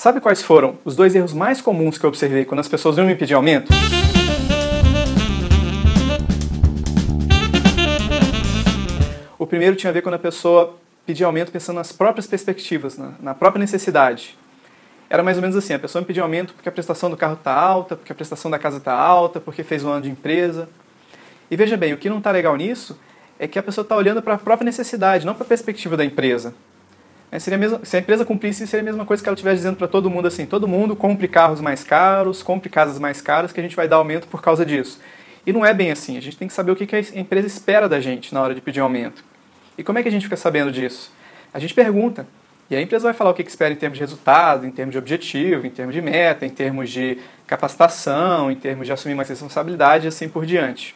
Sabe quais foram os dois erros mais comuns que eu observei quando as pessoas iam me pedir aumento? O primeiro tinha a ver quando a pessoa pedia aumento pensando nas próprias perspectivas, na, na própria necessidade. Era mais ou menos assim, a pessoa me pediu aumento porque a prestação do carro está alta, porque a prestação da casa está alta, porque fez um ano de empresa. E veja bem, o que não está legal nisso é que a pessoa está olhando para a própria necessidade, não para a perspectiva da empresa. É, seria mesmo, se a empresa cumprisse, seria a mesma coisa que ela estivesse dizendo para todo mundo assim: todo mundo compre carros mais caros, compre casas mais caras, que a gente vai dar aumento por causa disso. E não é bem assim. A gente tem que saber o que a empresa espera da gente na hora de pedir aumento. E como é que a gente fica sabendo disso? A gente pergunta. E a empresa vai falar o que espera em termos de resultado, em termos de objetivo, em termos de meta, em termos de capacitação, em termos de assumir mais responsabilidade e assim por diante.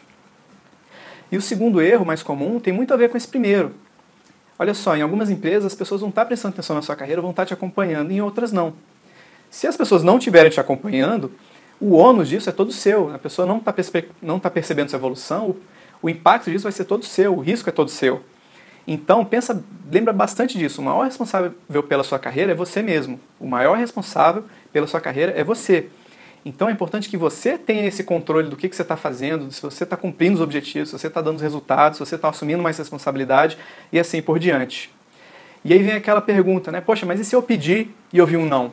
E o segundo erro mais comum tem muito a ver com esse primeiro. Olha só, em algumas empresas as pessoas vão estar prestando atenção na sua carreira, vão estar te acompanhando, em outras não. Se as pessoas não estiverem te acompanhando, o ônus disso é todo seu. A pessoa não está não tá percebendo sua evolução, o, o impacto disso vai ser todo seu, o risco é todo seu. Então, pensa, lembra bastante disso. O maior responsável pela sua carreira é você mesmo. O maior responsável pela sua carreira é você. Então é importante que você tenha esse controle do que, que você está fazendo, se você está cumprindo os objetivos, se você está dando os resultados, se você está assumindo mais responsabilidade e assim por diante. E aí vem aquela pergunta, né? Poxa, mas e se eu pedir e ouvir um não?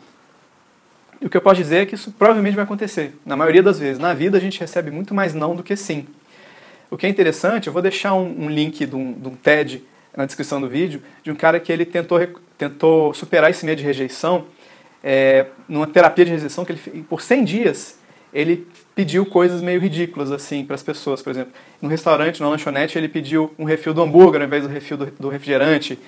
E o que eu posso dizer é que isso provavelmente vai acontecer. Na maioria das vezes. Na vida a gente recebe muito mais não do que sim. O que é interessante, eu vou deixar um, um link de um, de um TED na descrição do vídeo, de um cara que ele tentou, tentou superar esse medo de rejeição é, numa terapia de rejeição que ele, por 100 dias, ele pediu coisas meio ridículas assim para as pessoas, por exemplo. No restaurante, na lanchonete, ele pediu um refil do hambúrguer ao invés do refil do, do refrigerante.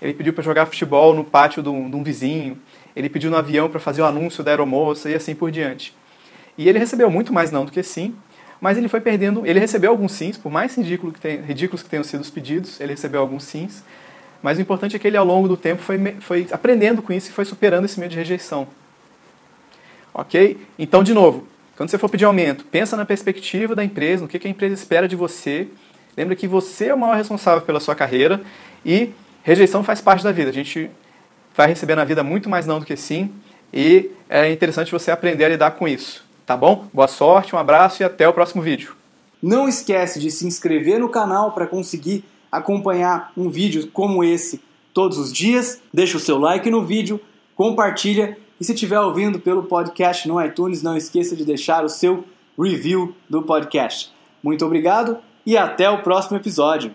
Ele pediu para jogar futebol no pátio de um, vizinho. Ele pediu no avião para fazer o anúncio da aeromoça e assim por diante. E ele recebeu muito mais não do que sim, mas ele foi perdendo. Ele recebeu alguns sims, por mais ridículo que tenha, ridículos que tenham sido os pedidos, ele recebeu alguns sims. Mas o importante é que ele, ao longo do tempo, foi, foi aprendendo com isso e foi superando esse medo de rejeição. Ok? Então, de novo, quando você for pedir aumento, pensa na perspectiva da empresa, no que a empresa espera de você. Lembra que você é o maior responsável pela sua carreira e rejeição faz parte da vida. A gente vai receber na vida muito mais não do que sim e é interessante você aprender a lidar com isso. Tá bom? Boa sorte, um abraço e até o próximo vídeo. Não esquece de se inscrever no canal para conseguir acompanhar um vídeo como esse todos os dias. Deixa o seu like no vídeo, compartilha e se estiver ouvindo pelo podcast no iTunes, não esqueça de deixar o seu review do podcast. Muito obrigado e até o próximo episódio.